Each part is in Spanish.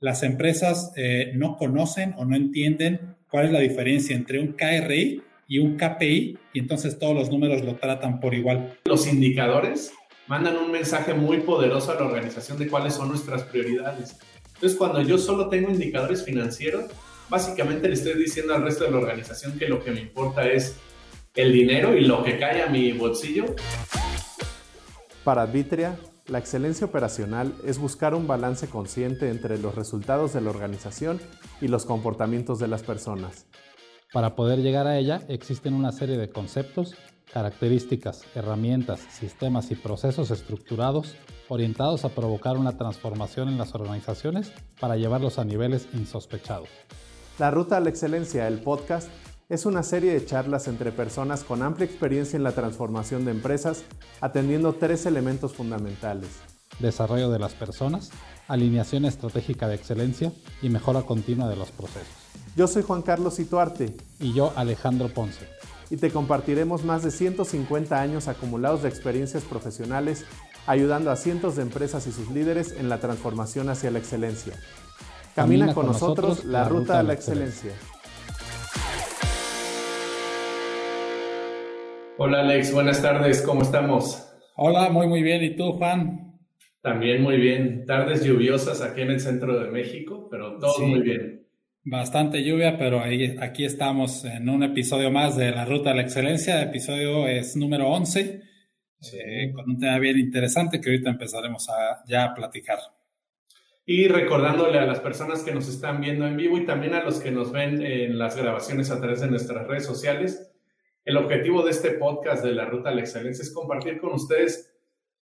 las empresas eh, no conocen o no entienden cuál es la diferencia entre un KRI y un KPI y entonces todos los números lo tratan por igual. Los indicadores mandan un mensaje muy poderoso a la organización de cuáles son nuestras prioridades. Entonces, cuando yo solo tengo indicadores financieros, básicamente le estoy diciendo al resto de la organización que lo que me importa es el dinero y lo que cae a mi bolsillo. Para Advitria, la excelencia operacional es buscar un balance consciente entre los resultados de la organización y los comportamientos de las personas. Para poder llegar a ella existen una serie de conceptos, características, herramientas, sistemas y procesos estructurados orientados a provocar una transformación en las organizaciones para llevarlos a niveles insospechados. La Ruta a la Excelencia, el podcast, es una serie de charlas entre personas con amplia experiencia en la transformación de empresas, atendiendo tres elementos fundamentales. Desarrollo de las personas, alineación estratégica de excelencia y mejora continua de los procesos. Yo soy Juan Carlos Ituarte. Y yo Alejandro Ponce. Y te compartiremos más de 150 años acumulados de experiencias profesionales, ayudando a cientos de empresas y sus líderes en la transformación hacia la excelencia. Camina, con, nosotros, la, ruta a la excelencia. Hola Alex, buenas tardes, ¿cómo estamos? Hola, muy muy bien. ¿Y tú, Juan? También muy bien. Tardes lluviosas aquí en el centro de México, pero todo muy bien. Bastante lluvia, pero ahí, aquí estamos en un episodio más de La Ruta a la Excelencia. El episodio es número 11, eh, con un tema bien interesante que ahorita empezaremos a ya a platicar. Y recordándole a las personas que nos están viendo en vivo y también a los que nos ven en las grabaciones a través de nuestras redes sociales, el objetivo de este podcast de la Ruta a la Excelencia es compartir con ustedes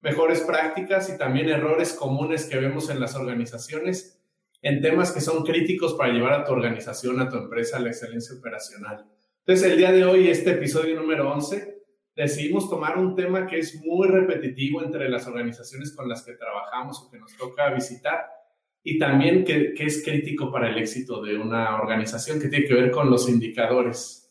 mejores prácticas y también errores comunes que vemos en las organizaciones en temas que son críticos para llevar a tu organización, a tu empresa a la excelencia operacional. Entonces, el día de hoy, este episodio número 11, decidimos tomar un tema que es muy repetitivo entre las organizaciones con las que trabajamos o que nos toca visitar y también que, es crítico para el éxito de una organización que tiene que ver con los indicadores.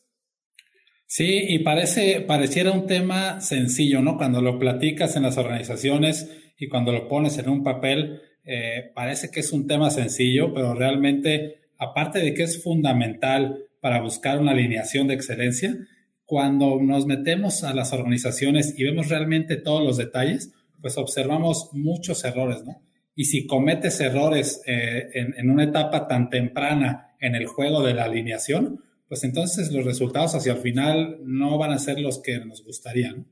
Sí, y parece, pareciera un tema sencillo, ¿no? Cuando lo platicas en las organizaciones y cuando lo pones en un papel, eh, parece que es un tema sencillo, pero realmente, aparte de que es fundamental para buscar una alineación de excelencia, cuando nos metemos a las organizaciones y vemos realmente todos los detalles, pues observamos muchos errores, ¿no? Y si cometes errores eh, en, una etapa tan temprana en el juego de la alineación, pues entonces los resultados hacia el final no van a ser los que nos gustarían.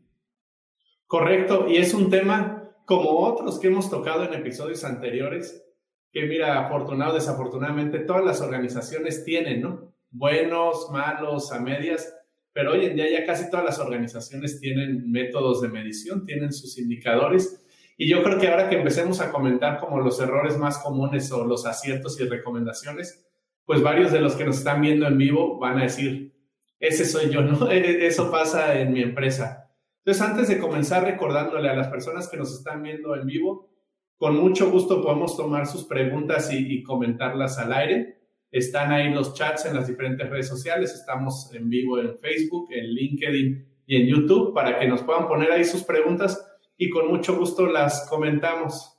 Correcto, y es un tema como otros que hemos tocado en episodios anteriores, que mira, afortunado desafortunadamente, todas las organizaciones tienen, ¿no? Buenos, malos, a medias, pero hoy en día ya casi todas las organizaciones tienen métodos de medición, tienen sus indicadores y yo creo que ahora que empecemos a comentar como los errores más comunes o los aciertos y recomendaciones, pues varios de los que nos están viendo en vivo van a decir, ese soy yo, ¿no? E-, eso pasa en mi empresa. Entonces, antes de comenzar recordándole a las personas que nos están viendo en vivo, con mucho gusto podemos tomar sus preguntas y, y comentarlas al aire. Están ahí los chats en las diferentes redes sociales. Estamos en vivo en Facebook, en LinkedIn y en YouTube para que nos puedan poner ahí sus preguntas y con mucho gusto las comentamos.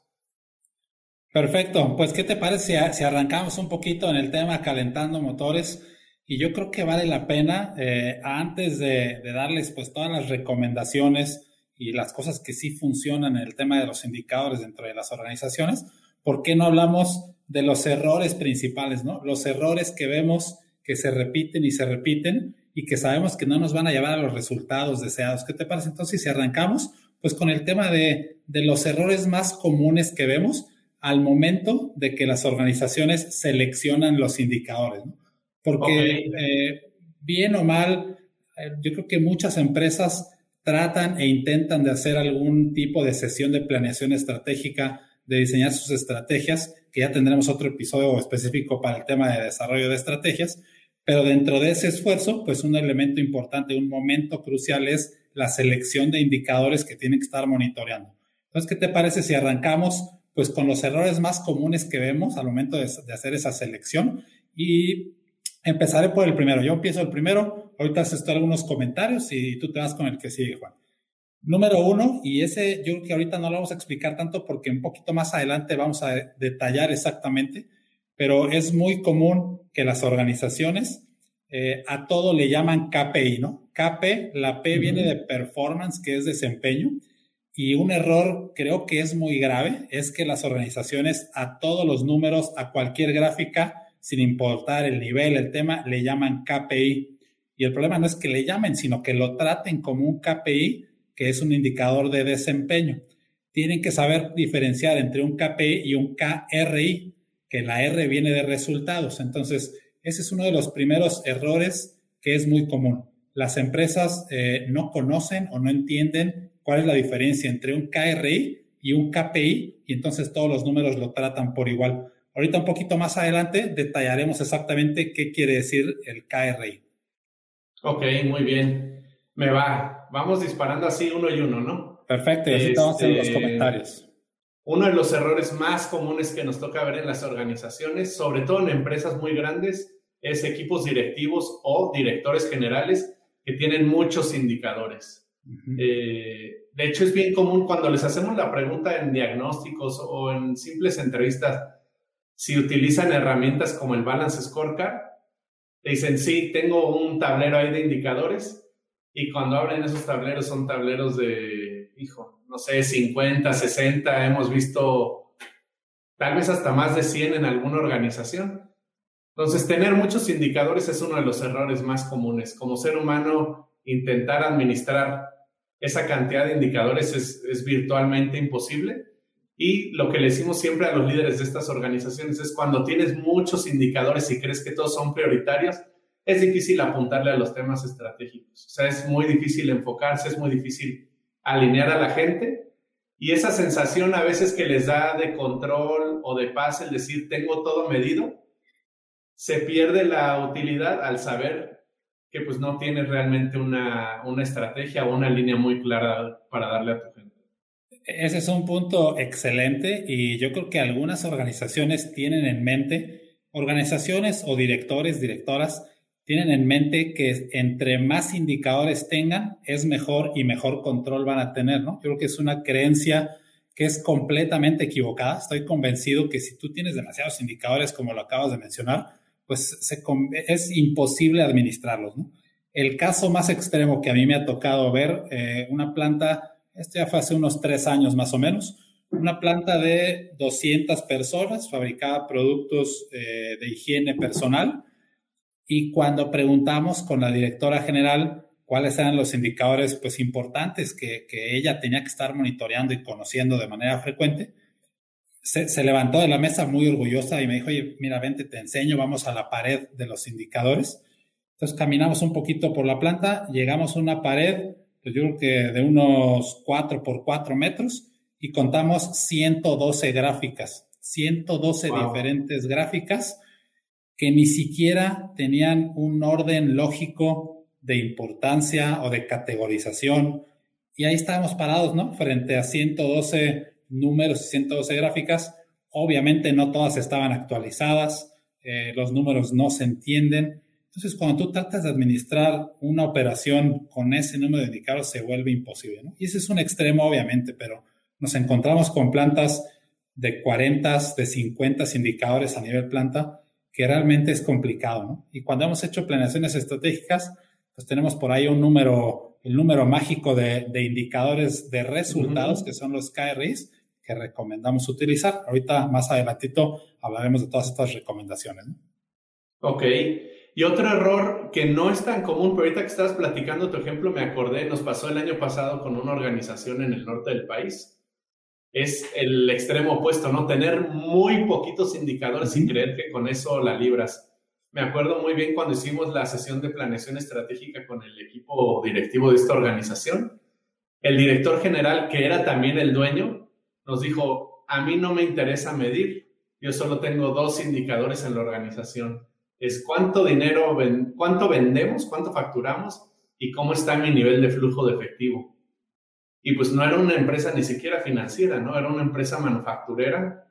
Perfecto, pues ¿qué te parece si, arrancamos un poquito en el tema calentando motores? Y yo creo que vale la pena, eh, antes de, darles pues todas las recomendaciones y las cosas que sí funcionan en el tema de los indicadores dentro de las organizaciones, ¿por qué no hablamos de los errores principales, ¿no? Los errores que vemos que se repiten y se repiten y que sabemos que no nos van a llevar a los resultados deseados. ¿Qué te parece entonces si arrancamos? pues con el tema de, los errores más comunes que vemos al momento de que las organizaciones seleccionan los indicadores. Porque eh, bien o mal, eh, yo creo que muchas empresas tratan e intentan de hacer algún tipo de sesión de planeación estratégica, de diseñar sus estrategias, que ya tendremos otro episodio específico para el tema de desarrollo de estrategias, pero dentro de ese esfuerzo, pues un elemento importante, un momento crucial es la selección de indicadores que tienen que estar monitoreando. Entonces, ¿qué te parece si arrancamos pues con los errores más comunes que vemos al momento de, hacer esa selección? Y empezaré por el primero. Yo empiezo el primero, ahorita haces algunos comentarios y tú te vas con el que sigue, Juan. Número uno, y ese yo creo que ahorita no lo vamos a explicar tanto porque un poquito más adelante vamos a detallar exactamente, pero es muy común que las organizaciones eh, a todo le llaman KPI, ¿no? KP, la P viene de performance, que es desempeño, y un error creo que es muy grave es que las organizaciones a todos los números, a cualquier gráfica, sin importar el nivel, el tema, le llaman KPI. Y el problema no es que le llamen, sino que lo traten como un KPI, que es un indicador de desempeño. Tienen que saber diferenciar entre un KPI y un KRI, que la R viene de resultados. Entonces, ese es uno de los primeros errores que es muy común. Las empresas eh, no conocen o no entienden cuál es la diferencia entre un KRI y un KPI y entonces todos los números lo tratan por igual. Ahorita un poquito más adelante detallaremos exactamente qué quiere decir el KRI. Ok, muy bien. Me va. Vamos disparando así uno y uno, ¿no? Perfecto, y así estamos en los este, comentarios. Uno de los errores más comunes que nos toca ver en las organizaciones, sobre todo en empresas muy grandes, es equipos directivos o directores generales que tienen muchos indicadores. Eh, de hecho, es bien común cuando les hacemos la pregunta en diagnósticos o en simples entrevistas, si utilizan herramientas como el Balance Scorecard, te dicen, sí, tengo un tablero ahí de indicadores y cuando abren esos tableros son tableros de, hijo, no sé, 50, 60, hemos visto tal vez hasta más de 100 en alguna organización. Entonces, tener muchos indicadores es uno de los errores más comunes. Como ser humano, intentar administrar esa cantidad de indicadores es, virtualmente imposible. Y lo que le decimos siempre a los líderes de estas organizaciones es cuando tienes muchos indicadores y crees que todos son prioritarios, es difícil apuntarle a los temas estratégicos. O sea, es muy difícil enfocarse, es muy difícil alinear a la gente. Y esa sensación a veces que les da de control o de paz el decir tengo todo medido, se pierde la utilidad al saber que pues no tienes realmente una, una estrategia o una línea muy clara para darle a tu gente. Ese es un punto excelente y yo creo que algunas organizaciones tienen en mente, organizaciones o directores, directoras, tienen en mente que entre más indicadores tengan, es mejor y mejor control van a tener, ¿no? Yo creo que es una creencia que es completamente equivocada. Estoy convencido que si tú tienes demasiados indicadores, como lo acabas de mencionar, pues es imposible administrarlos. El caso más extremo que a mí me ha tocado ver, eh, una planta, esto ya fue hace unos tres años más o menos, una planta de 200 personas, fabricaba productos eh, de higiene personal, y cuando preguntamos con la directora general cuáles eran los indicadores pues, importantes que, que ella tenía que estar monitoreando y conociendo de manera frecuente, se, levantó de la mesa muy orgullosa y me dijo, oye, mira, vente, te enseño, vamos a la pared de los indicadores. Entonces caminamos un poquito por la planta, llegamos a una pared, pues yo creo que de unos 4 por 4 metros y contamos 112 gráficas, 112 diferentes gráficas que ni siquiera tenían un orden lógico de importancia o de categorización. Y ahí estábamos parados, ¿no? Frente a 112 números y 112 gráficas. Obviamente no todas estaban actualizadas, eh, los números no se entienden. Entonces, cuando tú tratas de administrar una operación con ese número de indicadores, se vuelve imposible. Y ese es un extremo, obviamente, pero nos encontramos con plantas de 40, de 50 indicadores a nivel planta, que realmente es complicado. Y cuando hemos hecho planeaciones estratégicas, pues tenemos por ahí un número, el número mágico de, indicadores de resultados, que son los KRIs, que recomendamos utilizar. Ahorita más adelantito hablaremos de todas estas recomendaciones. Ok. Y otro error que no es tan común, pero ahorita que estabas platicando tu ejemplo, me acordé, nos pasó el año pasado con una organización en el norte del país. Es el extremo opuesto, ¿no? Tener muy poquitos indicadores y creer que con eso la libras. Me acuerdo muy bien cuando hicimos la sesión de planeación estratégica con el equipo directivo de esta organización. El director general, que era también el dueño, nos dijo, a mí no me interesa medir, yo solo tengo dos indicadores en la organización. Es cuánto dinero, cuánto vendemos, cuánto facturamos y cómo está mi nivel de flujo de efectivo. Y pues no era una empresa ni siquiera financiera, ¿no? Era una empresa manufacturera.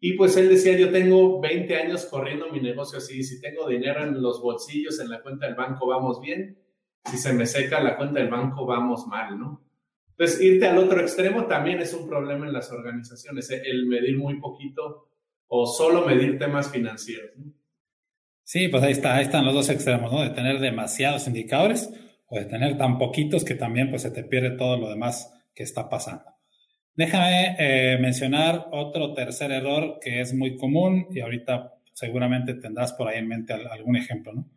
Y pues él decía, yo tengo 20 años corriendo mi negocio así, si tengo dinero en los bolsillos, en la cuenta del banco, vamos bien. Si se me seca la cuenta del banco, vamos mal, ¿no? Entonces, irte al otro extremo también es un problema en las organizaciones, ¿eh? el medir muy poquito o solo medir temas financieros. Sí, pues ahí está, ahí están los dos extremos, ¿no? De tener demasiados indicadores o de tener tan poquitos que también pues se te pierde todo lo demás que está pasando. Déjame eh, mencionar otro tercer error que es muy común y ahorita seguramente tendrás por ahí en mente algún ejemplo, ¿no?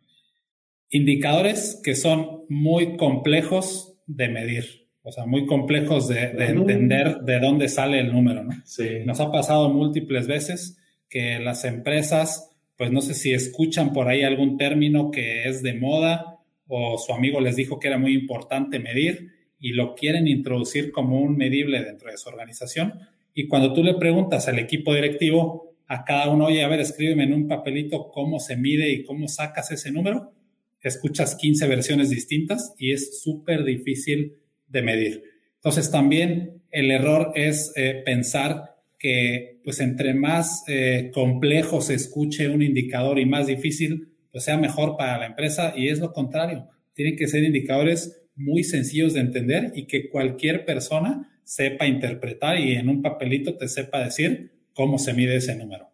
Indicadores que son muy complejos de medir, o sea, muy complejos de, entender de dónde sale el número, ¿no? Sí. Nos ha pasado múltiples veces que las empresas pues no sé si escuchan por ahí algún término que es de moda o su amigo les dijo que era muy importante medir y lo quieren introducir como un medible dentro de su organización. Y cuando tú le preguntas al equipo directivo, a cada uno, oye, a ver, escríbeme en un papelito cómo se mide y cómo sacas ese número, escuchas 15 versiones distintas y es súper difícil de medir. Entonces también el error es eh, pensar que pues entre más eh, complejo se escuche un indicador y más difícil, pues sea mejor para la empresa y es lo contrario. Tienen que ser indicadores muy sencillos de entender y que cualquier persona sepa interpretar y en un papelito te sepa decir cómo se mide ese número.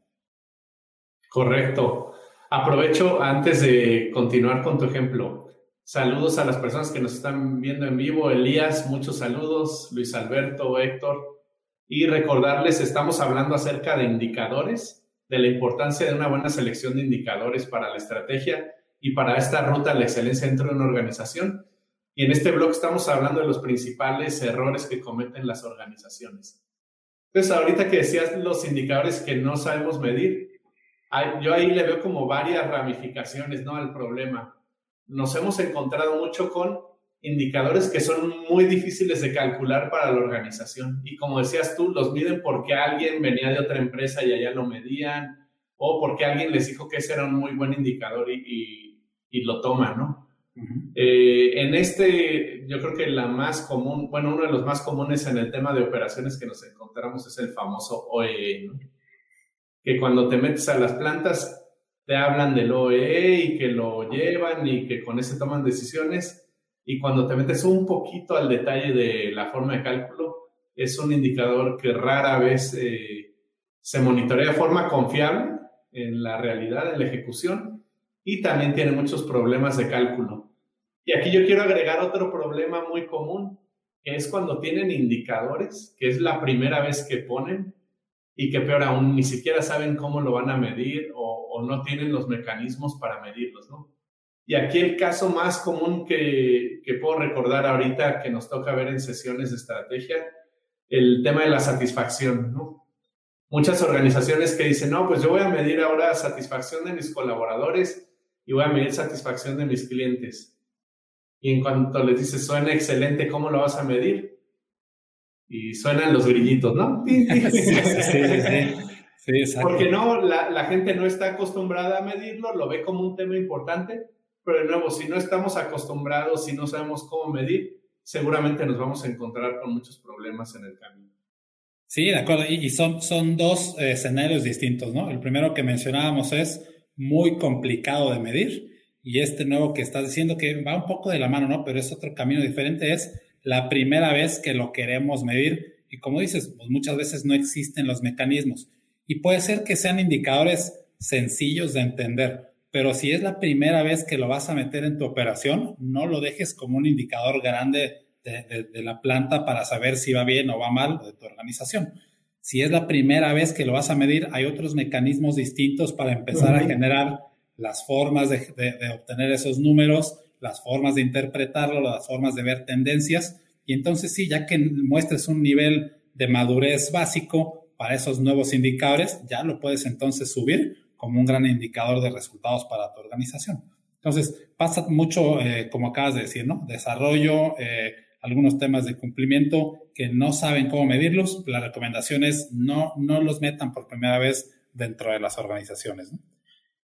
Correcto. Aprovecho antes de continuar con tu ejemplo. Saludos a las personas que nos están viendo en vivo. Elías, muchos saludos. Luis Alberto, Héctor, y recordarles, estamos hablando acerca de indicadores, de la importancia de una buena selección de indicadores para la estrategia y para esta ruta a la excelencia dentro de una organización. Y en este blog estamos hablando de los principales errores que cometen las organizaciones. Entonces, ahorita que decías los indicadores que no sabemos medir, yo ahí le veo como varias ramificaciones ¿no? al problema. Nos hemos encontrado mucho con indicadores que son muy difíciles de calcular para la organización. Y como decías tú, los miden porque alguien venía de otra empresa y allá lo medían, o porque alguien les dijo que ese era un muy buen indicador y, y, lo toman, ¿no? Eh, en este, yo creo que la más común, bueno, uno de los más comunes en el tema de operaciones que nos encontramos es el famoso OEE, ¿no? Que cuando te metes a las plantas, te hablan del OEE y que lo llevan y que con ese toman decisiones y cuando te metes un poquito al detalle de la forma de cálculo, es un indicador que rara vez eh, se monitorea de forma confiable en la realidad, en la ejecución, y también tiene muchos problemas de cálculo. Y aquí yo quiero agregar otro problema muy común, que es cuando tienen indicadores, que es la primera vez que ponen, y que peor aún, ni siquiera saben cómo lo van a medir o, no tienen los mecanismos para medirlos, ¿no? Y aquí el caso más común que, que, puedo recordar ahorita que nos toca ver en sesiones de estrategia, el tema de la satisfacción, ¿no? Muchas organizaciones que dicen, no, pues yo voy a medir ahora satisfacción de mis colaboradores y voy a medir satisfacción de mis clientes. Y en cuanto les dices, suena excelente, ¿cómo lo vas a medir? Y suenan los grillitos, ¿no? sí, sí, sí. Porque no, la, la gente no está acostumbrada a medirlo, lo ve como un tema importante, pero de nuevo, si no estamos acostumbrados, si no sabemos cómo medir, seguramente nos vamos a encontrar con muchos problemas en el camino. Sí, de acuerdo. Y, son, son dos eh, escenarios distintos, ¿no? El primero que mencionábamos es muy complicado de medir y este nuevo que estás diciendo que va un poco de la mano, ¿no? Pero es otro camino diferente, es la primera vez que lo queremos medir. Y como dices, pues muchas veces no existen los mecanismos. Y puede ser que sean indicadores sencillos de entender, pero si es la primera vez que lo vas a meter en tu operación, no lo dejes como un indicador grande de, la planta para saber si va bien o va mal de tu organización. Si es la primera vez que lo vas a medir, hay otros mecanismos distintos para empezar a generar las formas de, de, obtener esos números, las formas de interpretarlo, las formas de ver tendencias. Y entonces sí, ya que muestres un nivel de madurez básico para esos nuevos indicadores, ya lo puedes entonces subir como un gran indicador de resultados para tu organización. Entonces, pasa mucho, eh, como acabas de decir, ¿no? Desarrollo, eh, algunos temas de cumplimiento que no saben cómo medirlos. La recomendación es no, no los metan por primera vez dentro de las organizaciones.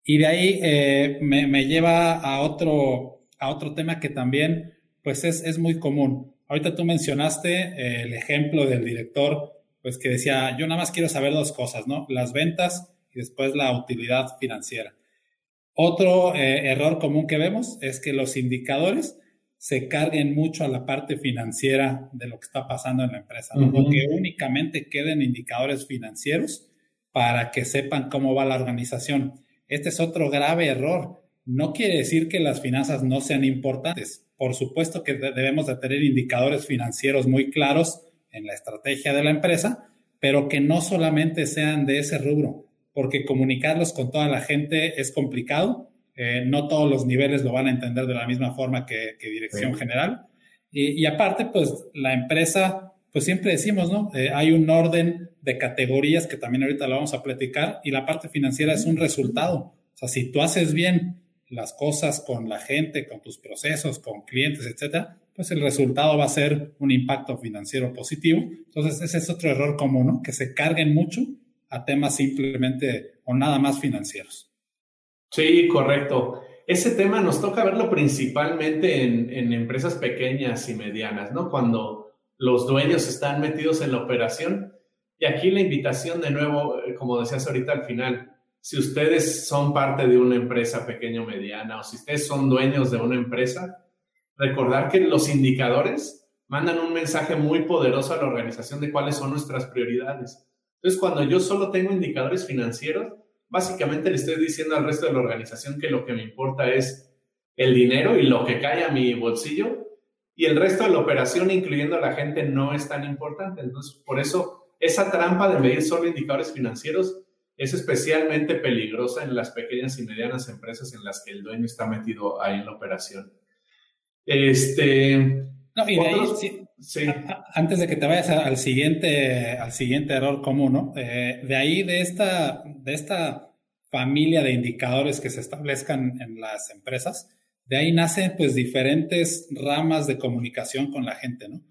Y de ahí eh, me, me, lleva a otro, a otro tema que también pues es, es muy común. Ahorita tú mencionaste el ejemplo del director, pues que decía, yo nada más quiero saber dos cosas, ¿no? Las ventas y después la utilidad financiera. Otro eh, error común que vemos es que los indicadores se carguen mucho a la parte financiera de lo que está pasando en la empresa, que únicamente queden indicadores financieros para que sepan cómo va la organización. Este es otro grave error. No quiere decir que las finanzas no sean importantes. Por supuesto que debemos de tener indicadores financieros muy claros en la estrategia de la empresa, pero que no solamente sean de ese rubro, porque comunicarlos con toda la gente es complicado. Eh, no todos los niveles lo van a entender de la misma forma que, dirección general. Y, aparte, pues la empresa, pues siempre decimos, ¿no? Eh, hay un orden de categorías que también ahorita lo vamos a platicar y la parte financiera es un resultado. O sea, si tú haces bien las cosas con la gente, con tus procesos, con clientes, etcétera, pues el resultado va a ser un impacto financiero positivo. Entonces, ese es otro error común, ¿no? Que se carguen mucho a temas simplemente o nada más financieros. Sí, correcto. Ese tema nos toca verlo principalmente en, en empresas pequeñas y medianas, ¿no? Cuando los dueños están metidos en la operación. Y aquí la invitación de nuevo, eh, como decías ahorita al final, si ustedes son parte de una empresa pequeña o mediana o si ustedes son dueños de una empresa, recordar que los indicadores mandan un mensaje muy poderoso a la organización de cuáles son nuestras prioridades. Entonces, cuando yo solo tengo indicadores financieros, básicamente le estoy diciendo al resto de la organización que lo que me importa es el dinero y lo que cae a mi bolsillo y el resto de la operación, incluyendo a la gente, no es tan importante. Entonces, por eso, esa trampa de medir solo indicadores financieros es especialmente peligrosa en las pequeñas y medianas empresas en las que el dueño está metido ahí en la operación. Este. No, y de ahí, sí, antes de que te vayas al siguiente, al siguiente error común, ¿no? Eh, de ahí, de esta, de esta familia de indicadores que se establezcan en las empresas, de ahí nacen pues diferentes ramas de comunicación con la gente, ¿no?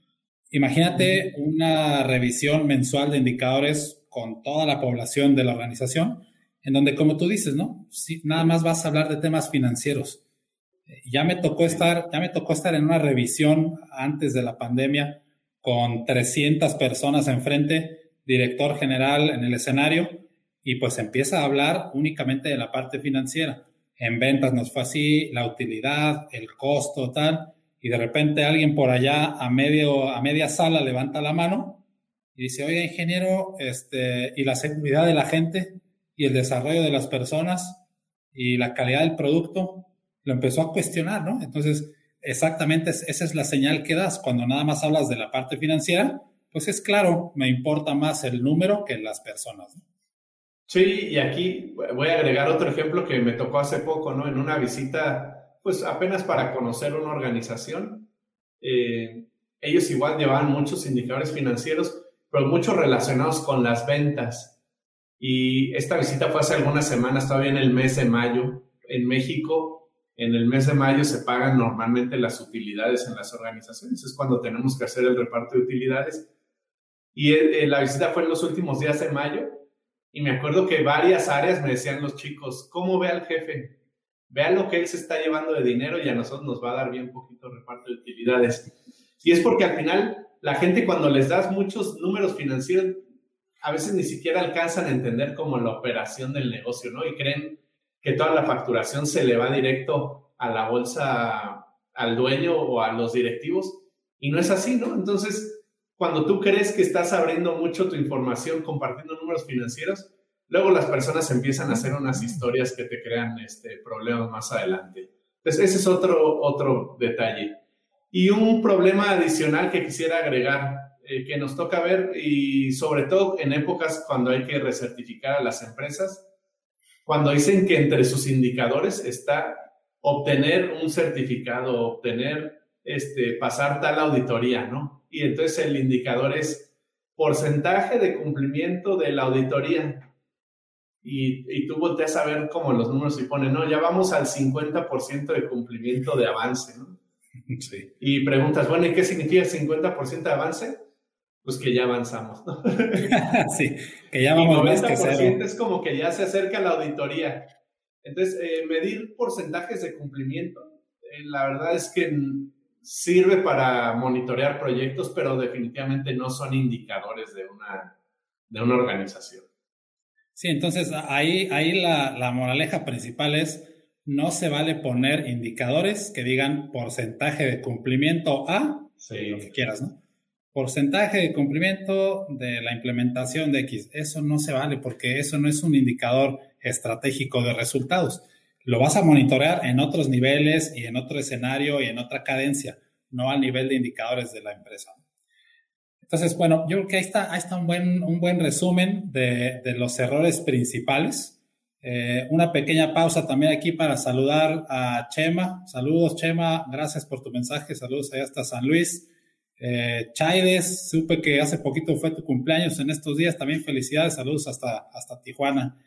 Imagínate una revisión mensual de indicadores con toda la población de la organización, en donde, como tú dices, ¿no? Si nada más vas a hablar de temas financieros. Ya me tocó estar, ya me tocó estar en una revisión antes de la pandemia con 300 personas enfrente, director general en el escenario, y pues empieza a hablar únicamente de la parte financiera. En ventas nos fue así, la utilidad, el costo, tal, y de repente alguien por allá a, medio, a media sala levanta la mano y dice, oye, ingeniero, este, y la seguridad de la gente y el desarrollo de las personas y la calidad del producto, lo empezó a cuestionar, ¿no? Entonces, exactamente esa es la señal que das. Cuando nada más hablas de la parte financiera, pues es claro, me importa más el número que las personas. Sí, y aquí voy a agregar otro ejemplo que me tocó hace poco, ¿no? En una visita, pues apenas para conocer una organización. Eh, ellos igual llevaban muchos indicadores financieros, pero muchos relacionados con las ventas. Y esta visita fue hace algunas semanas, todavía en el mes de mayo. En México, en el mes de mayo se pagan normalmente las utilidades en las organizaciones. Es cuando tenemos que hacer el reparto de utilidades. Y eh, eh, la visita fue en los últimos días de mayo. Y me acuerdo que varias áreas me decían los chicos, ¿cómo ve al jefe? Vean lo que él se está llevando de dinero y a nosotros nos va a dar bien poquito reparto de utilidades. Y es porque al final la gente cuando les das muchos números financieros, a veces ni siquiera alcanzan a entender como la operación del negocio, ¿no? Y creen que toda la facturación se le va directo a la bolsa, al dueño o a los directivos. Y no es así, ¿no? Entonces, cuando tú crees que estás abriendo mucho tu información compartiendo números financieros, luego las personas empiezan a hacer unas historias que te crean este, problemas más adelante. Entonces, ese es otro, otro detalle. Y un problema adicional que quisiera agregar, eh, que nos toca ver, y sobre todo en épocas cuando hay que recertificar a las empresas, cuando dicen que entre sus indicadores está obtener un certificado, obtener, este, pasar tal auditoría, ¿no? Y entonces el indicador es porcentaje de cumplimiento de la auditoría. Y, y tú volteas a ver cómo los números se ponen, no, ya vamos al 50% de cumplimiento de avance, ¿no? Y preguntas, bueno, ¿y qué significa 50% de avance? Pues que ya avanzamos, ¿no? sí, que ya vamos más que cero. es como que ya se acerca la auditoría. Entonces, eh, medir porcentajes de cumplimiento, eh, la verdad es que sirve para monitorear proyectos, pero definitivamente no son indicadores de una, de una organización. Sí, entonces ahí, ahí la, la moraleja principal es no se vale poner indicadores que digan porcentaje de cumplimiento A, lo que quieras, ¿no? porcentaje de cumplimiento de la implementación de X. Eso no se vale porque eso no es un indicador estratégico de resultados. Lo vas a monitorear en otros niveles y en otro escenario y en otra cadencia, no al nivel de indicadores de la empresa. Entonces, bueno, yo creo que ahí está, ahí está un, buen, un buen resumen de, de los errores principales. Eh, una pequeña pausa también aquí para saludar a Chema. Saludos, Chema. Gracias por tu mensaje. Saludos allá hasta San Luis. Eh, Chaides, supe que hace poquito fue tu cumpleaños en estos días. También felicidades. Saludos hasta, hasta Tijuana.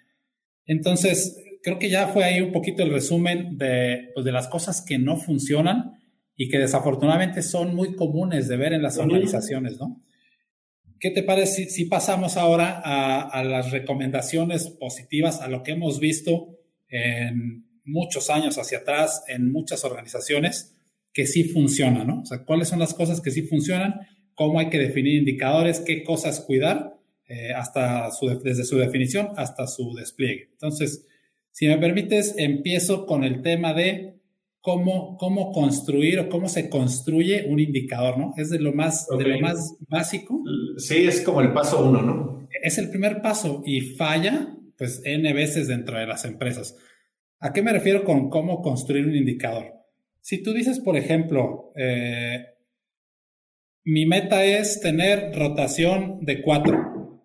Entonces, creo que ya fue ahí un poquito el resumen de, pues, de las cosas que no funcionan y que desafortunadamente son muy comunes de ver en las organizaciones, ¿no? ¿Qué te parece si, pasamos ahora a, las recomendaciones positivas, a lo que hemos visto en muchos años hacia atrás en muchas organizaciones que sí funcionan, ¿no? O sea, ¿cuáles son las cosas que sí funcionan? ¿Cómo hay que definir indicadores? ¿Qué cosas cuidar? Eh, hasta desde su definición hasta su despliegue. Entonces, si me permites, empiezo con el tema de cómo, cómo construir o cómo se construye un indicador, ¿no? Es de lo más, de lo más básico. Sí, es como el paso uno, ¿no? Es el primer paso y falla, pues, N veces dentro de las empresas. ¿A qué me refiero con cómo construir un indicador? Si tú dices, por ejemplo, eh, mi meta es tener rotación de cuatro,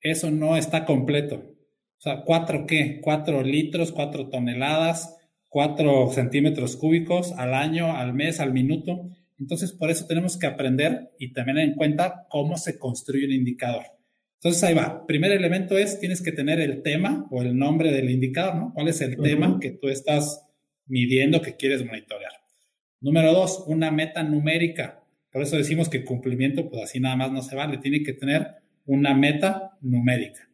eso no está completo. O sea, ¿cuatro qué? ¿Cuatro litros, cuatro toneladas? 4 centímetros cúbicos al año, al mes, al minuto. Entonces, por eso tenemos que aprender y tener en cuenta cómo se construye un indicador. Entonces, ahí va. Primer elemento es, tienes que tener el tema o el nombre del indicador, ¿no? ¿Cuál es el tema que tú estás midiendo, que quieres monitorear? Número dos, una meta numérica. Por eso decimos que cumplimiento, pues así nada más no se vale. Tiene que tener una meta numérica.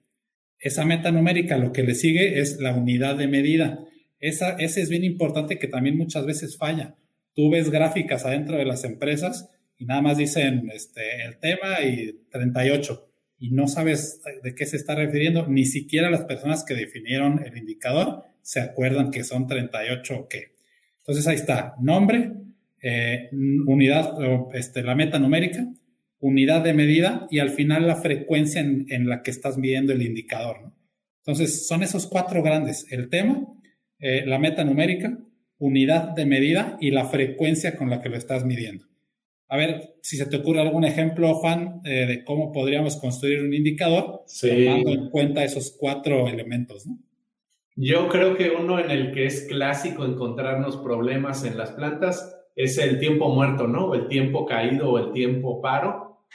Esa meta numérica lo que le sigue es la unidad de medida. Esa, ese es bien importante que también muchas veces falla. Tú ves gráficas adentro de las empresas y nada más dicen este, el tema y 38 y no sabes de qué se está refiriendo, ni siquiera las personas que definieron el indicador se acuerdan que son 38 o qué. Entonces ahí está, nombre, eh, unidad, este, la meta numérica, unidad de medida y al final la frecuencia en, en la que estás midiendo el indicador. Entonces son esos cuatro grandes, el tema, eh, la meta numérica, unidad de medida y la frecuencia con la que lo estás midiendo. A ver si se te ocurre algún ejemplo, Juan, eh, de cómo podríamos construir un indicador tomando en cuenta esos cuatro elementos. Yo creo que uno en el que es clásico encontrarnos problemas en las plantas es el tiempo muerto, ¿no? El tiempo caído o el tiempo paro.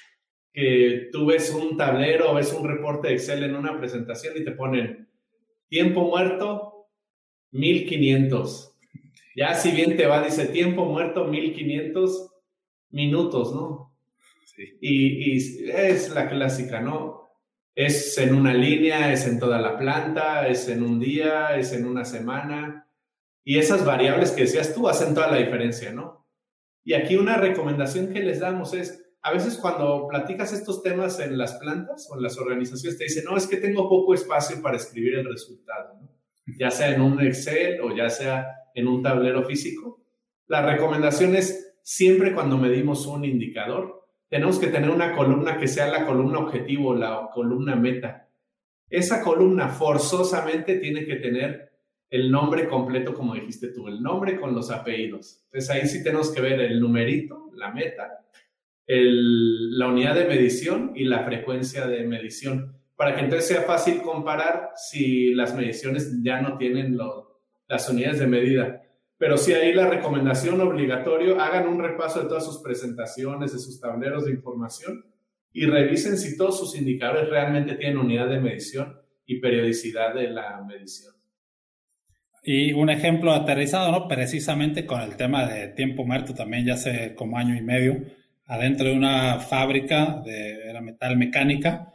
Que tú ves un tablero o ves un reporte de Excel en una presentación y te ponen tiempo muerto 1500. Ya si bien te va, dice tiempo muerto 1500 minutos, ¿no? Sí. Y, y, es la clásica, ¿no? Es en una línea, es en toda la planta, es en un día, es en una semana. Y esas variables que decías tú hacen toda la diferencia, ¿no? Y aquí una recomendación que les damos es, a veces cuando platicas estos temas en las plantas o en las organizaciones, te dicen, no, es que tengo poco espacio para escribir el resultado, ¿no? Ya sea en un Excel o ya sea en un tablero físico. La recomendación es siempre cuando medimos un indicador, tenemos que tener una columna que sea la columna objetivo, la columna meta. Esa columna forzosamente tiene que tener el nombre completo, como dijiste tú, el nombre con los apellidos. Entonces ahí sí tenemos que ver el numerito, la meta, la unidad de medición y la frecuencia de medición para que entonces sea fácil comparar si las mediciones ya no tienen las unidades de medida. Pero si ahí la recomendación obligatorio, hagan un repaso de todas sus presentaciones, de sus tableros de información y revisen si todos sus indicadores realmente tienen unidad de medición y periodicidad de la medición. Y un ejemplo aterrizado, ¿no? Precisamente con el tema de tiempo muerto también ya hace como año y medio, adentro de una fábrica de era metal mecánica,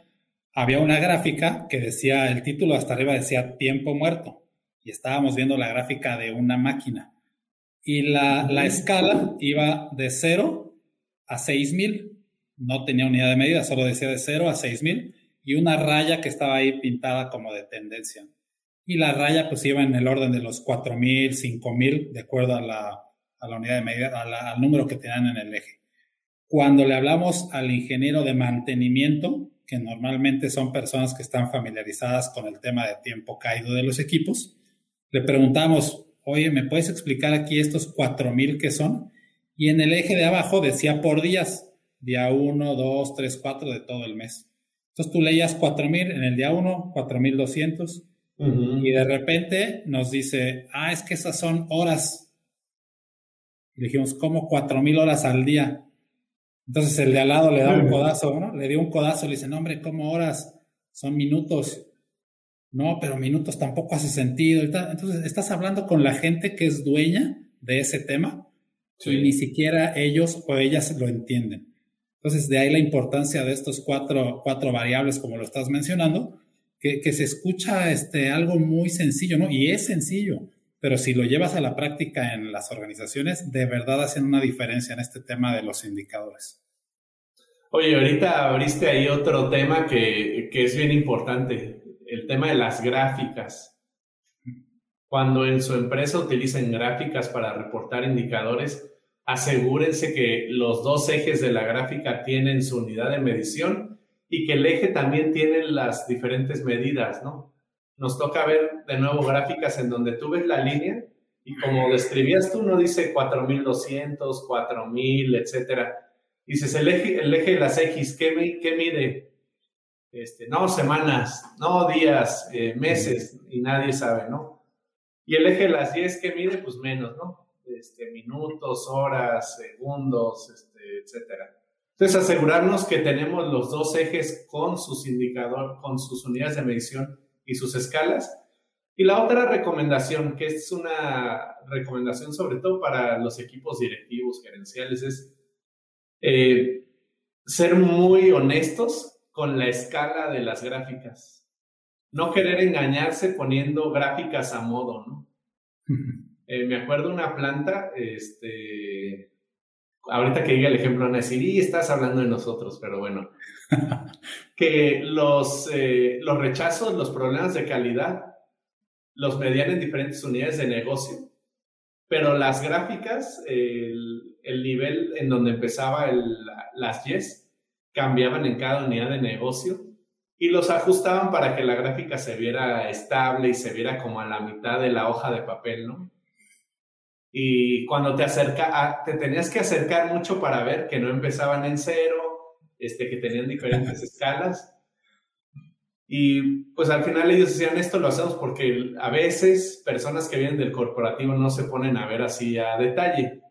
había una gráfica que decía, el título hasta arriba decía tiempo muerto y estábamos viendo la gráfica de una máquina. Y la, la escala iba de 0 a 6000, no tenía unidad de medida, solo decía de 0 a 6000 y una raya que estaba ahí pintada como de tendencia. Y la raya pues iba en el orden de los 4000, 5000, de acuerdo a la, a la unidad de medida, al número que tenían en el eje. Cuando le hablamos al ingeniero de mantenimiento, que normalmente son personas que están familiarizadas con el tema de tiempo caído de los equipos, le preguntamos, oye, ¿me puedes explicar aquí estos 4000 que son? Y en el eje de abajo decía por días, día 1, 2, 3, 4 de todo el mes. Entonces tú leías 4000 en el día 1, 4200, y de repente nos dice, ah, es que esas son horas. Y dijimos, ¿cómo 4000 horas al día? Entonces el de al lado le da un codazo, ¿no? Le dio un codazo, le dice, no, hombre, ¿cómo horas? Son minutos. No, pero minutos tampoco hace sentido. Entonces estás hablando con la gente que es dueña de ese tema y ni siquiera ellos o ellas lo entienden. Entonces, de ahí la importancia de estos cuatro, cuatro variables, como lo estás mencionando, que, que, se escucha este, algo muy sencillo, ¿no? Y es sencillo, pero si lo llevas a la práctica en las organizaciones, de verdad hacen una diferencia en este tema de los indicadores. Oye, ahorita abriste ahí otro tema que, que es bien importante, el tema de las gráficas. Cuando en su empresa utilicen gráficas para reportar indicadores, asegúrense que los dos ejes de la gráfica tienen su unidad de medición y que el eje también tiene las diferentes medidas, ¿no? Nos toca ver de nuevo gráficas en donde tú ves la línea y como describías tú, no dice 4200, 4000, etcétera. Dices, el eje, el eje de las X, ¿qué, qué mide? Este, no, semanas, no días, eh, meses, y nadie sabe, ¿no? Y el eje de las Y, ¿qué mide? Pues menos, ¿no? este, minutos, horas, segundos, este, etcétera. Entonces, asegurarnos que tenemos los dos ejes con sus indicadores, con sus unidades de medición y sus escalas. Y la otra recomendación, que es una recomendación sobre todo para los equipos directivos, gerenciales, es eh, ser muy honestos con la escala de las gráficas. No querer engañarse poniendo gráficas a modo, ¿no? Eh, me acuerdo una planta, este, ahorita que diga el ejemplo, van a decir, y estás hablando de nosotros, pero bueno, que los, eh, los rechazos, los problemas de calidad, los medían en diferentes unidades de negocio, pero las gráficas, el, el nivel en donde empezaba el, las yes, cambiaban en cada unidad de negocio y los ajustaban para que la gráfica se viera estable y se viera como a la mitad de la hoja de papel, ¿no? Y cuando te acerca, te tenías que acercar mucho para ver que no empezaban en cero, este, que tenían diferentes escalas. Y pues al final ellos decían, esto lo hacemos porque a veces personas que vienen del corporativo no se ponen a ver así a detalle.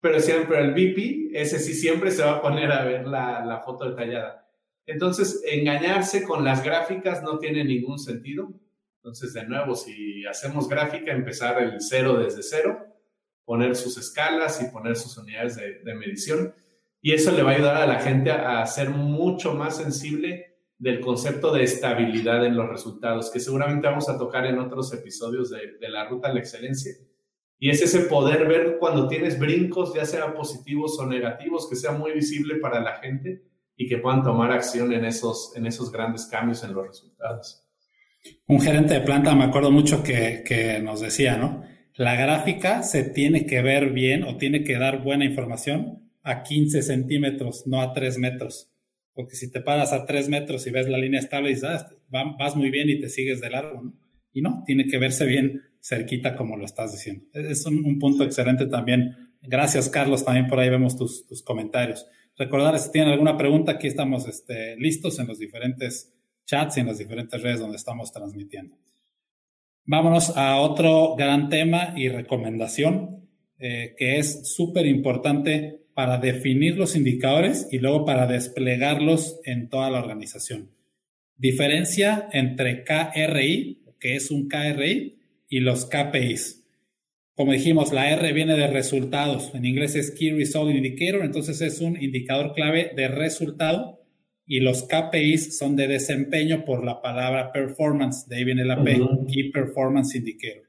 Pero decían, pero el VP, ese sí siempre se va a poner a ver la, la foto detallada. Entonces, engañarse con las gráficas no tiene ningún sentido. Entonces, de nuevo, si hacemos gráfica, empezar el cero desde cero poner sus escalas y poner sus unidades de, medición. Y eso le va a ayudar a la gente a, ser mucho más sensible del concepto de estabilidad en los resultados, que seguramente vamos a tocar en otros episodios de, la ruta a la excelencia. Y es ese poder ver cuando tienes brincos, ya sean positivos o negativos, que sea muy visible para la gente y que puedan tomar acción en esos, en esos grandes cambios en los resultados. Un gerente de planta, me acuerdo mucho que nos decía, ¿no? La gráfica se tiene que ver bien o tiene que dar buena información a 15 centímetros, no a 3 metros. Porque si te paras a 3 metros y ves la línea estable y ah, vas muy bien y te sigues de largo, ¿no? Y no, tiene que verse bien cerquita como lo estás diciendo. Es un, punto excelente también. Gracias, Carlos. También por ahí vemos tus, comentarios. Recordar, si tienen alguna pregunta, aquí estamos este, listos en los diferentes chats y en las diferentes redes donde estamos transmitiendo. Vámonos a otro gran tema y recomendación eh, que es súper importante para definir los indicadores y luego para desplegarlos en toda la organización. Diferencia entre KRI, que es un KRI, y los KPIs. Como dijimos, la R viene de resultados. En inglés es Key Result Indicator, entonces es un indicador clave de resultado y los KPIs son de desempeño por la palabra performance, de ahí viene la P, Key Performance Indicator.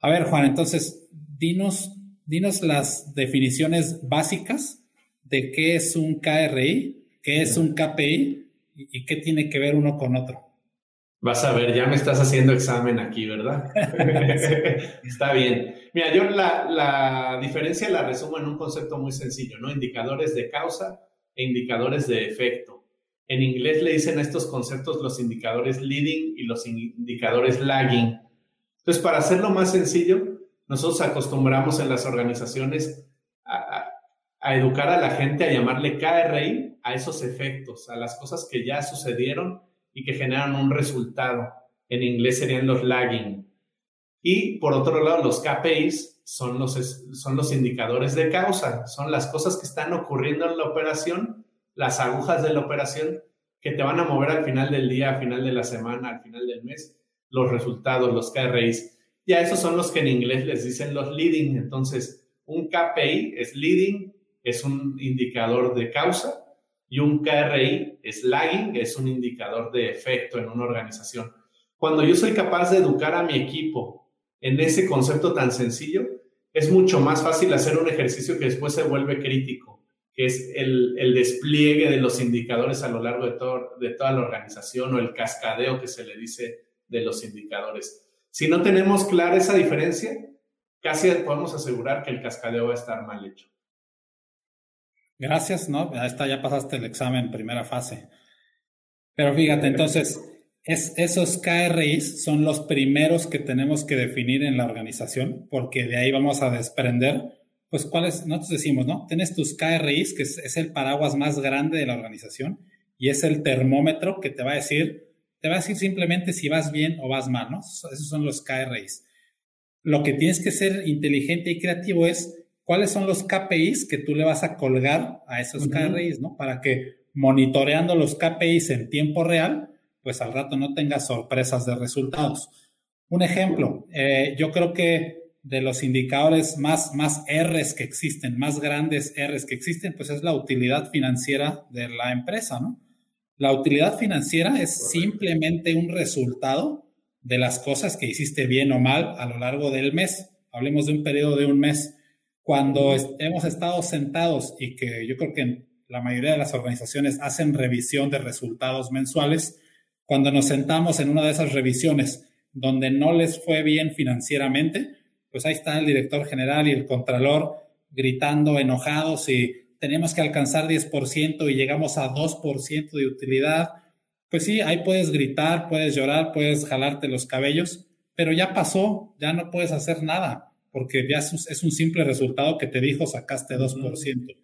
A ver, Juan, entonces, dinos, dinos las definiciones básicas de qué es un KRI, qué es un KPI y, qué tiene que ver uno con otro. Vas a ver, ya me estás haciendo examen aquí, ¿verdad? Está bien. Mira, yo la, la, diferencia la resumo en un concepto muy sencillo, ¿no? Indicadores de causa e indicadores de efecto. En inglés le dicen a estos conceptos los indicadores leading y los indicadores lagging. Entonces, para hacerlo más sencillo, nosotros acostumbramos en las organizaciones a, a educar a la gente a llamarle KRI a esos efectos, a las cosas que ya sucedieron y que generan un resultado. En inglés serían los lagging. Y por otro lado, los KPIs son los, son los indicadores de causa, son las cosas que están ocurriendo en la operación, las agujas de la operación que te van a mover al final del día, al final de la semana, al final del mes, los resultados, los KRIs. Ya esos son los que en inglés les dicen los leading. Entonces, un KPI es leading, es un indicador de causa y un KRI es lagging, es un indicador de efecto en una organización. Cuando yo soy capaz de educar a mi equipo en ese concepto tan sencillo, es mucho más fácil hacer un ejercicio que después se vuelve crítico, es el, despliegue de los indicadores a lo largo de, de toda la organización o el cascadeo que se le dice de los indicadores. Si no tenemos clara esa diferencia, casi podemos asegurar que el cascadeo va a estar mal hecho. Gracias, ¿no? Ya está, ya pasaste el examen primera fase. Pero fíjate, entonces, es, esos KRIs son los primeros que tenemos que definir en la organización, porque de ahí vamos a desprender, pues, cuáles, nosotros decimos, ¿no? Tienes tus KRIs, que es, el paraguas más grande de la organización, y es el termómetro que te va a decir, te va a decir simplemente si vas bien o vas mal, ¿no? Esos son los KRIs. Lo que tienes que ser inteligente y creativo es cuáles son los KPIs que tú le vas a colgar a esos KRIs, ¿no? Para que monitoreando los KPIs en tiempo real, pues al rato no tengas sorpresas de resultados. Un ejemplo, eh, yo creo que de los indicadores más, más Rs que existen, más grandes Rs que existen, pues es la utilidad financiera de la empresa, ¿no? La utilidad financiera es simplemente un resultado de las cosas que hiciste bien o mal a lo largo del mes. Hablemos de un periodo de un mes. Cuando hemos estado sentados y que yo creo que la mayoría de las organizaciones hacen revisión de resultados mensuales, cuando nos sentamos en una de esas revisiones donde no les fue bien financieramente, pues ahí está el director general y el contralor gritando enojados y tenemos que alcanzar 10% y llegamos a 2% de utilidad. Pues sí, ahí puedes gritar, puedes llorar, puedes jalarte los cabellos, pero ya pasó, ya no puedes hacer nada porque ya es un simple resultado que te dijo sacaste 2%.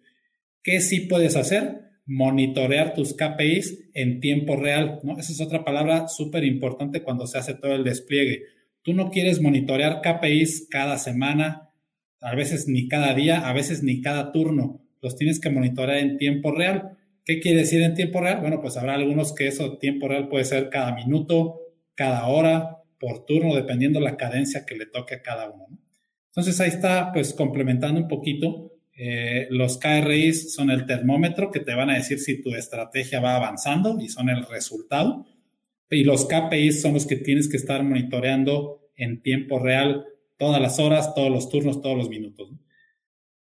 ¿Qué sí puedes hacer? Monitorear tus KPIs en tiempo real, ¿no? Esa es otra palabra súper importante cuando se hace todo el despliegue. Tú no quieres monitorear KPIs cada semana, a veces ni cada día, a veces ni cada turno. Los tienes que monitorear en tiempo real. ¿Qué quiere decir en tiempo real? Bueno, pues habrá algunos que eso tiempo real puede ser cada minuto, cada hora, por turno, dependiendo la cadencia que le toque a cada uno. ¿no? Entonces ahí está, pues complementando un poquito, eh, los KRIs son el termómetro que te van a decir si tu estrategia va avanzando y son el resultado. Y los KPIs son los que tienes que estar monitoreando en tiempo real todas las horas, todos los turnos, todos los minutos.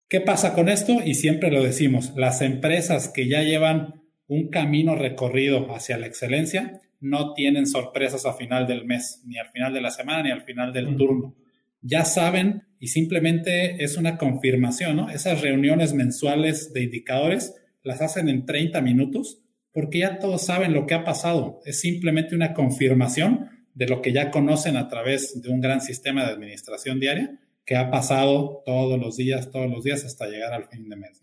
¿Qué pasa con esto? Y siempre lo decimos, las empresas que ya llevan un camino recorrido hacia la excelencia no tienen sorpresas a final del mes, ni al final de la semana, ni al final del turno ya saben y simplemente es una confirmación, ¿no? Esas reuniones mensuales de indicadores las hacen en 30 minutos porque ya todos saben lo que ha pasado. Es simplemente una confirmación de lo que ya conocen a través de un gran sistema de administración diaria que ha pasado todos los días, todos los días hasta llegar al fin de mes.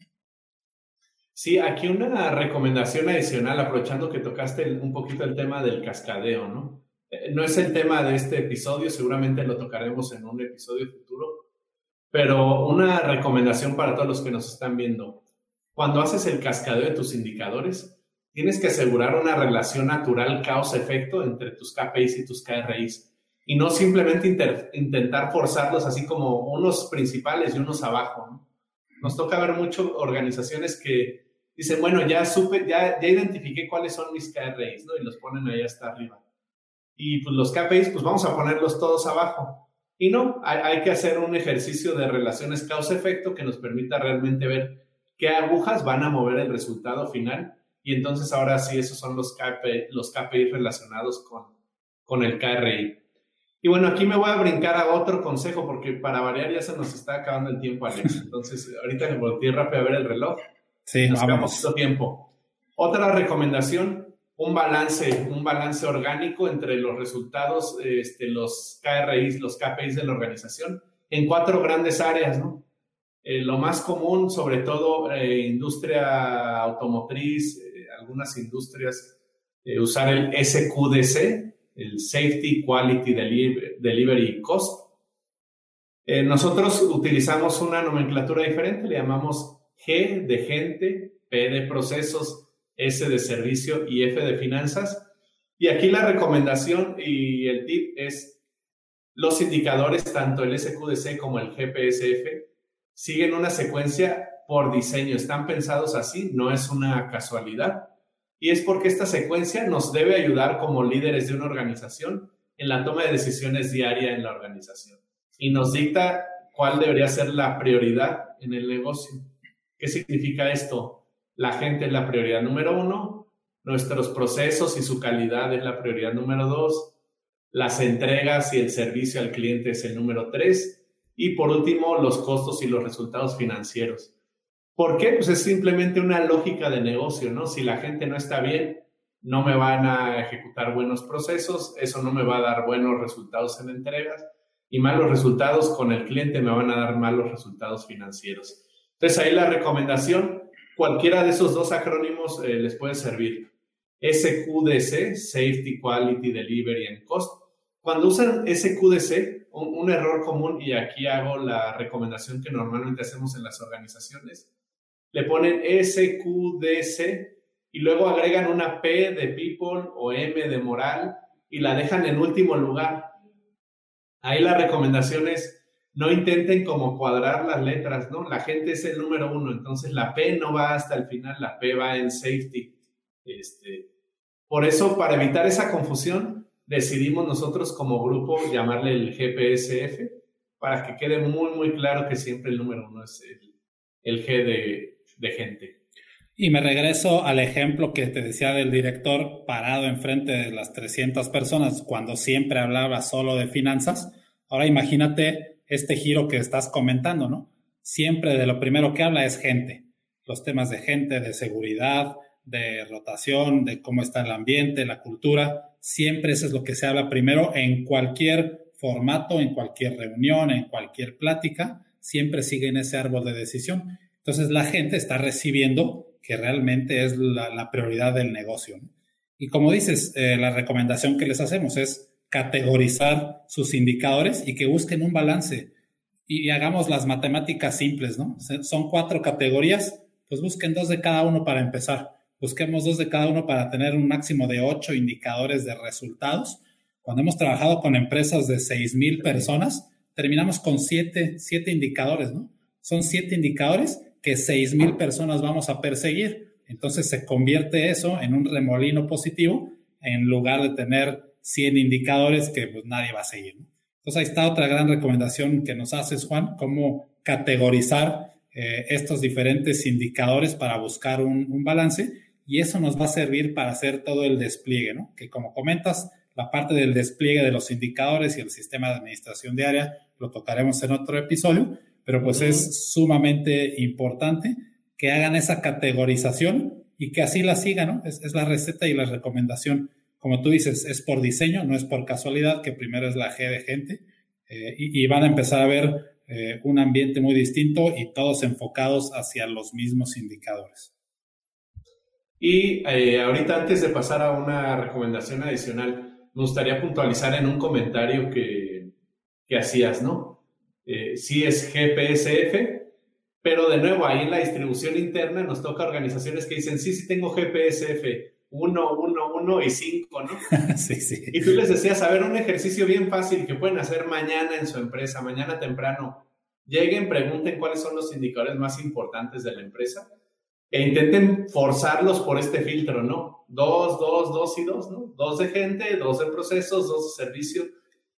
Sí, aquí una recomendación adicional, aprovechando que tocaste un poquito el tema del cascadeo, ¿no? Eh, no es el tema de este episodio, seguramente lo tocaremos en un episodio futuro, pero una recomendación para todos los que nos están viendo. Cuando haces el cascadeo de tus indicadores, tienes que asegurar una relación natural causa-efecto entre tus KPIs y tus KRIs y no simplemente intentar forzarlos así como unos principales y unos abajo. Nos toca ver mucho organizaciones que dicen, bueno, ya supe, ya, ya identifiqué cuáles son mis KRIs, ¿no? Y los ponen ahí hasta arriba y pues los KPIs, pues vamos a ponerlos todos abajo. Y no, hay, que hacer un ejercicio de relaciones causa-efecto que nos permita realmente ver qué agujas van a mover el resultado final. Y entonces ahora sí, esos son los, KPI, los KPIs relacionados con, con el KRI. Y bueno, aquí me voy a brincar a otro consejo porque para variar ya se nos está acabando el tiempo, Alex. Entonces, ahorita me volteé rápido a ver el reloj. Sí, nos vamos. tiempo. Otra recomendación, un balance, un balance orgánico entre los resultados, este, los KRIs, los KPIs de la organización, en cuatro grandes áreas, ¿no? Eh, lo más común, sobre todo eh, industria automotriz, algunas industrias, usar el SQDC, el Safety Quality Delivery Cost. nosotros utilizamos una nomenclatura diferente, le llamamos G de gente, P de procesos, S de servicio y F de finanzas. Y aquí la recomendación y el tip es los indicadores, tanto el SQDC como el GPSF, siguen una secuencia por diseño, están pensados así, no es una casualidad. Y es porque esta secuencia nos debe ayudar como líderes de una organización en la toma de decisiones diaria en la organización y nos dicta cuál debería ser la prioridad en el negocio. ¿Qué significa esto? La gente es la prioridad número uno, nuestros procesos y su calidad es la prioridad número dos, las entregas y el servicio al cliente es el número tres y por último los costos y los resultados financieros. ¿Por qué? Pues es simplemente una lógica de negocio, ¿no? Si la gente no está bien, no me van a ejecutar buenos procesos, eso no me va a dar buenos resultados en entregas y malos resultados con el cliente me van a dar malos resultados financieros. Entonces ahí la recomendación, cualquiera de esos dos acrónimos eh, les puede servir. SQDC, Safety, Quality, Delivery and Cost. Cuando usan SQDC, un, un error común, y aquí hago la recomendación que normalmente hacemos en las organizaciones, le ponen SQDC y luego agregan una P de people o M de moral y la dejan en último lugar. Ahí la recomendación es no intenten como cuadrar las letras, ¿no? La gente es el número uno, entonces la P no va hasta el final, la P va en safety. Este, por eso, para evitar esa confusión, decidimos nosotros como grupo llamarle el GPSF para que quede muy, muy claro que siempre el número uno es el, el G de, de gente. Y me regreso al ejemplo que te decía del director parado enfrente de las 300 personas cuando siempre hablaba solo de finanzas. Ahora imagínate este giro que estás comentando, ¿no? Siempre de lo primero que habla es gente. Los temas de gente, de seguridad, de rotación, de cómo está el ambiente, la cultura. Siempre eso es lo que se habla primero en cualquier formato, en cualquier reunión, en cualquier plática. Siempre sigue en ese árbol de decisión. Entonces la gente está recibiendo que realmente es la, prioridad del negocio. Y como dices, eh, la recomendación que les hacemos es categorizar sus indicadores y que busquen un balance y, hagamos las matemáticas simples, ¿no? Son cuatro categorías, pues busquen dos de cada uno para empezar. Busquemos dos de cada uno para tener un máximo de ocho indicadores de resultados. Cuando hemos trabajado con empresas de seis mil personas, terminamos con siete, siete indicadores, ¿no? Son siete indicadores que 6.000 personas vamos a perseguir. Entonces se convierte eso en un remolino positivo en lugar de tener 100 indicadores que pues, nadie va a seguir. Entonces ahí está otra gran recomendación que nos haces, Juan, cómo categorizar eh, estos diferentes indicadores para buscar un, un, balance y eso nos va a servir para hacer todo el despliegue, ¿no? Que como comentas, la parte del despliegue de los indicadores y el sistema de administración diaria lo tocaremos en otro episodio, pero pues es sumamente importante que hagan esa categorización y que así la sigan, ¿no? Es, la receta y la recomendación. Como tú dices, es por diseño, no es por casualidad, que primero es la G de gente eh, y, van a empezar a ver eh, un ambiente muy distinto y todos enfocados hacia los mismos indicadores. Y eh, ahorita antes de pasar a una recomendación adicional, me gustaría puntualizar en un comentario que, que hacías, ¿no? Eh, sí es GPSF, pero de nuevo ahí en la distribución interna nos toca organizaciones que dicen, sí, sí tengo GPSF, 1, 1, 1 y 5, ¿no? sí, sí. Y tú les decías, a ver, un ejercicio bien fácil que pueden hacer mañana en su empresa, mañana temprano. Lleguen, pregunten cuáles son los indicadores más importantes de la empresa e intenten forzarlos por este filtro, ¿no? Dos, dos, dos y dos, ¿no? Dos de gente, dos de procesos, dos de servicio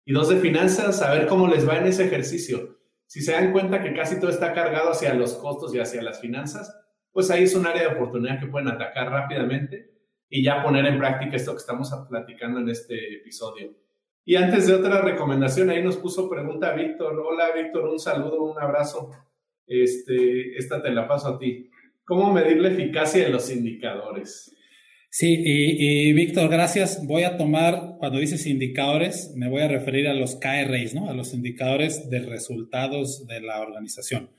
y dos de finanzas, a ver cómo les va en ese ejercicio. Si se dan cuenta que casi todo está cargado hacia los costos y hacia las finanzas, pues ahí es un área de oportunidad que pueden atacar rápidamente y ya poner en práctica esto que estamos platicando en este episodio. Y antes de otra recomendación, ahí nos puso pregunta Víctor. Hola Víctor, un saludo, un abrazo. Este, esta te la paso a ti. ¿Cómo medir la eficacia de los indicadores? Sí, y, Víctor, gracias. Voy a tomar, cuando dices indicadores, me voy a referir a los KRIs, ¿no? A los indicadores de resultados de la organización.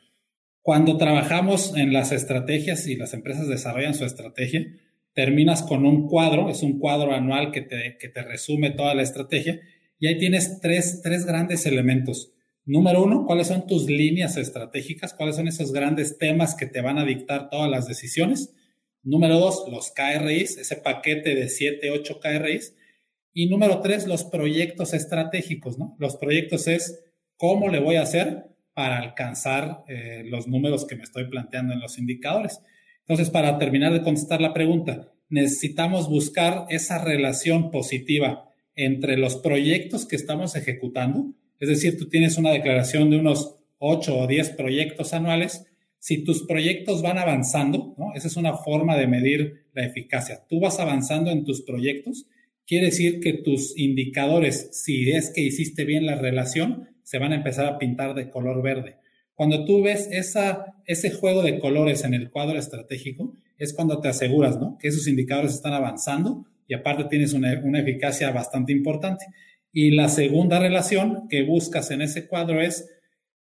Cuando trabajamos en las estrategias y las empresas desarrollan su estrategia, terminas con un cuadro, es un cuadro anual que te, que te resume toda la estrategia y ahí tienes tres, tres grandes elementos. Número uno, ¿cuáles son tus líneas estratégicas? ¿Cuáles son esos grandes temas que te van a dictar todas las decisiones? Número dos, los KRIs, ese paquete de 7, 8 KRIs. Y número tres, los proyectos estratégicos, ¿no? Los proyectos es cómo le voy a hacer para alcanzar eh, los números que me estoy planteando en los indicadores. Entonces, para terminar de contestar la pregunta, necesitamos buscar esa relación positiva entre los proyectos que estamos ejecutando. Es decir, tú tienes una declaración de unos 8 o 10 proyectos anuales si tus proyectos van avanzando, ¿no? Esa es una forma de medir la eficacia. Tú vas avanzando en tus proyectos, quiere decir que tus indicadores, si es que hiciste bien la relación, se van a empezar a pintar de color verde. Cuando tú ves ese juego de colores en el cuadro estratégico, es cuando te aseguras, ¿no? Que esos indicadores están avanzando y aparte tienes una eficacia bastante importante. Y la segunda relación que buscas en ese cuadro es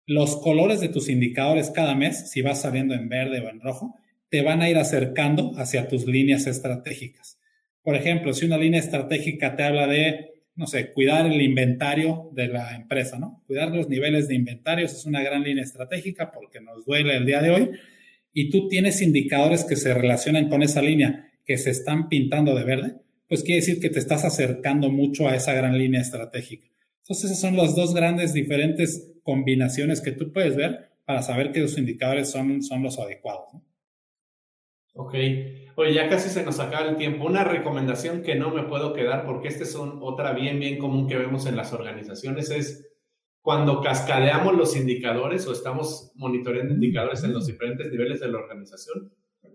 los colores de tus indicadores cada mes, si vas saliendo en verde o en rojo, te van a ir acercando hacia tus líneas estratégicas. Por ejemplo, si una línea estratégica te habla de, no sé, cuidar el inventario de la empresa, ¿no? Cuidar los niveles de inventarios es una gran línea estratégica porque nos duele el día de hoy. Y tú tienes indicadores que se relacionan con esa línea que se están pintando de verde, pues quiere decir que te estás acercando mucho a esa gran línea estratégica. Entonces, esas son las dos grandes diferentes combinaciones que tú puedes ver para saber que los indicadores son, son los adecuados. Ok. Oye, ya casi se nos acaba el tiempo. Una recomendación que no me puedo quedar, porque esta es otra bien, bien común que vemos en las organizaciones, es cuando cascadeamos los indicadores o estamos monitoreando indicadores en los diferentes niveles de la organización,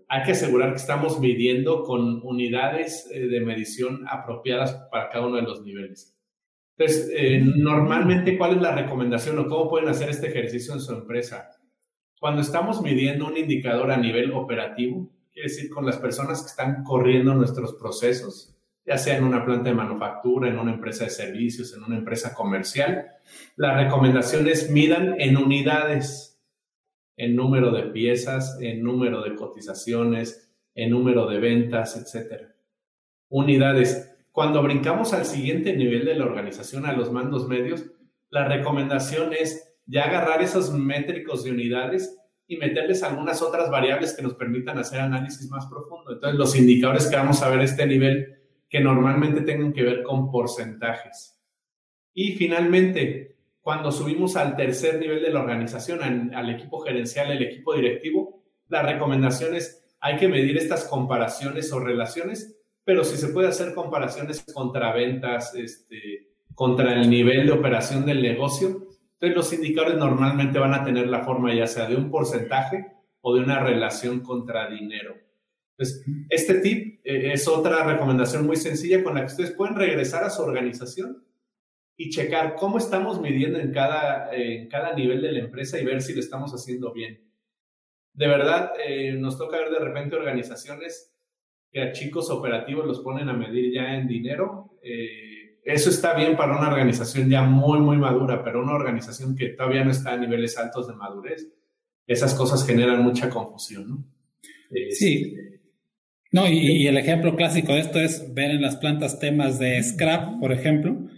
hay que asegurar que estamos midiendo con unidades eh, de medición apropiadas para cada uno de los niveles. Entonces, eh, normalmente, ¿cuál es la recomendación o cómo pueden hacer este ejercicio en su empresa? Cuando estamos midiendo un indicador a nivel operativo, quiere decir con las personas que están corriendo nuestros procesos, ya sea en una planta de manufactura, en una empresa de servicios, en una empresa comercial, la recomendación es midan en unidades, en número de piezas, en número de cotizaciones, en número de ventas, etc. Unidades. Cuando brincamos al siguiente nivel de la organización, a los mandos medios, la recomendación es ya agarrar esos métricos de unidades y meterles algunas otras variables que nos permitan hacer análisis más profundo. Entonces, los indicadores que vamos a ver a este nivel, que normalmente tengan que ver con porcentajes. Y finalmente, cuando subimos al tercer nivel de la organización, al equipo gerencial, el equipo directivo, la recomendación es hay que medir estas comparaciones o relaciones pero si se puede hacer comparaciones contra ventas, este, contra el nivel de operación del negocio, entonces los indicadores normalmente van a tener la forma ya sea de un porcentaje o de una relación contra dinero. Entonces, este tip eh, es otra recomendación muy sencilla con la que ustedes pueden regresar a su organización y checar cómo estamos midiendo en cada, en cada nivel de la empresa y ver si lo estamos haciendo bien. De verdad, eh, nos toca ver de repente organizaciones que a chicos operativos los ponen a medir ya en dinero. Eh, eso está bien para una organización ya muy, muy madura, pero una organización que todavía no está a niveles altos de madurez, esas cosas generan mucha confusión, ¿no? sí. No, y, el ejemplo clásico de esto es ver en las plantas temas de scrap, por ejemplo,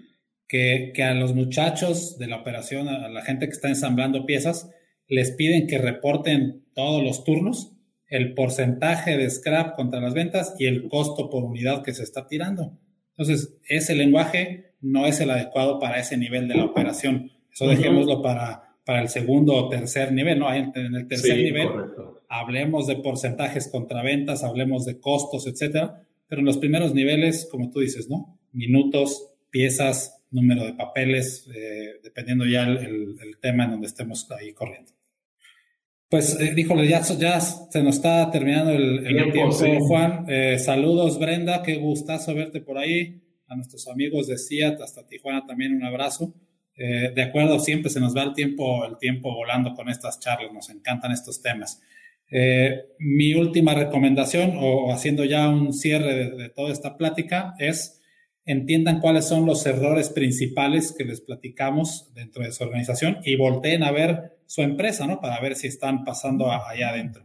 que, que a los muchachos de la operación, a la gente que está ensamblando piezas, les piden que reporten todos los turnos el porcentaje de scrap contra las ventas y el costo por unidad que se está tirando. Entonces, ese lenguaje no es el adecuado para ese nivel de la operación. Eso dejémoslo para, para el segundo o tercer nivel, ¿no? En, el tercer nivel hablemos de porcentajes contra ventas, hablemos de costos, etcétera, pero en los primeros niveles, como tú dices, ¿no? Minutos, piezas, número de papeles, eh, dependiendo ya el tema en donde estemos ahí corriendo. Pues, eh, ya, ya se nos está terminando el, tiempo, Juan. Eh, saludos, Brenda, qué gustazo verte por ahí. A nuestros amigos de CIAT, hasta Tijuana también un abrazo. Eh, de acuerdo, siempre se nos va el tiempo, el tiempo volando con estas charlas, nos encantan estos temas. Eh, mi última recomendación, o, haciendo ya un cierre de, toda esta plática, es entiendan cuáles son los errores principales que les platicamos dentro de su organización y volteen a ver su empresa, ¿no? Para ver si están pasando allá adentro.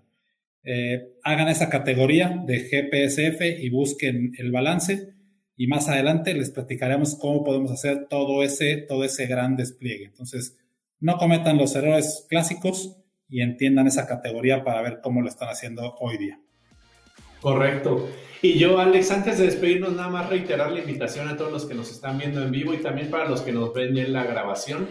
Eh, hagan esa categoría de GPSF y busquen el balance y más adelante les platicaremos cómo podemos hacer todo ese, todo ese gran despliegue. Entonces, no cometan los errores clásicos y entiendan esa categoría para ver cómo lo están haciendo hoy día. Correcto. Y yo, Alex, antes de despedirnos, nada más reiterar la invitación a todos los que nos están viendo en vivo y también para los que nos ven en la grabación.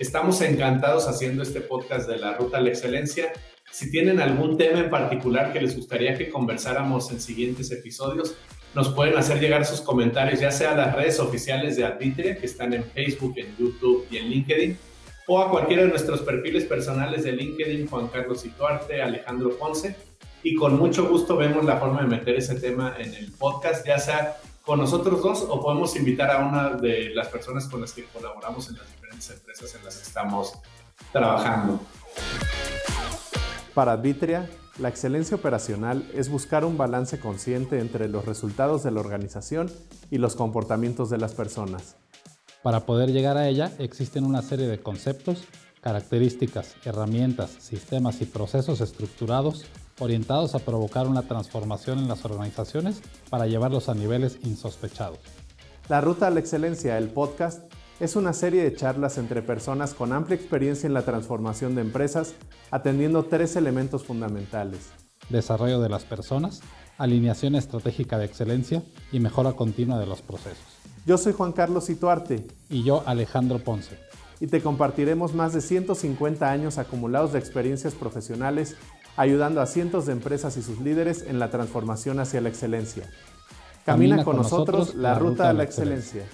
Estamos encantados haciendo este podcast de la Ruta a la Excelencia. Si tienen algún tema en particular que les gustaría que conversáramos en siguientes episodios, nos pueden hacer llegar sus comentarios, ya sea a las redes oficiales de Arbitria, que están en Facebook, en YouTube y en LinkedIn, o a cualquiera de nuestros perfiles personales de LinkedIn, Juan Carlos Ituarte, Alejandro Ponce, y con mucho gusto vemos la forma de meter ese tema en el podcast, ya sea con nosotros dos o podemos invitar a una de las personas con las que colaboramos en las diferentes empresas en las que estamos trabajando. Para Arbitria, la excelencia operacional es buscar un balance consciente entre los resultados de la organización y los comportamientos de las personas. Para poder llegar a ella existen una serie de conceptos, características, herramientas, sistemas y procesos estructurados orientados a provocar una transformación en las organizaciones para llevarlos a niveles insospechados. La Ruta a la Excelencia, el podcast, es una serie de charlas entre personas con amplia experiencia en la transformación de empresas, atendiendo tres elementos fundamentales. Desarrollo de las personas, alineación estratégica de excelencia y mejora continua de los procesos. Yo soy Juan Carlos Ituarte. Y yo Alejandro Ponce. Y te compartiremos más de 150 años acumulados de experiencias profesionales, ayudando a cientos de empresas y sus líderes en la transformación hacia la excelencia. Camina, con, nosotros, la ruta a la excelencia.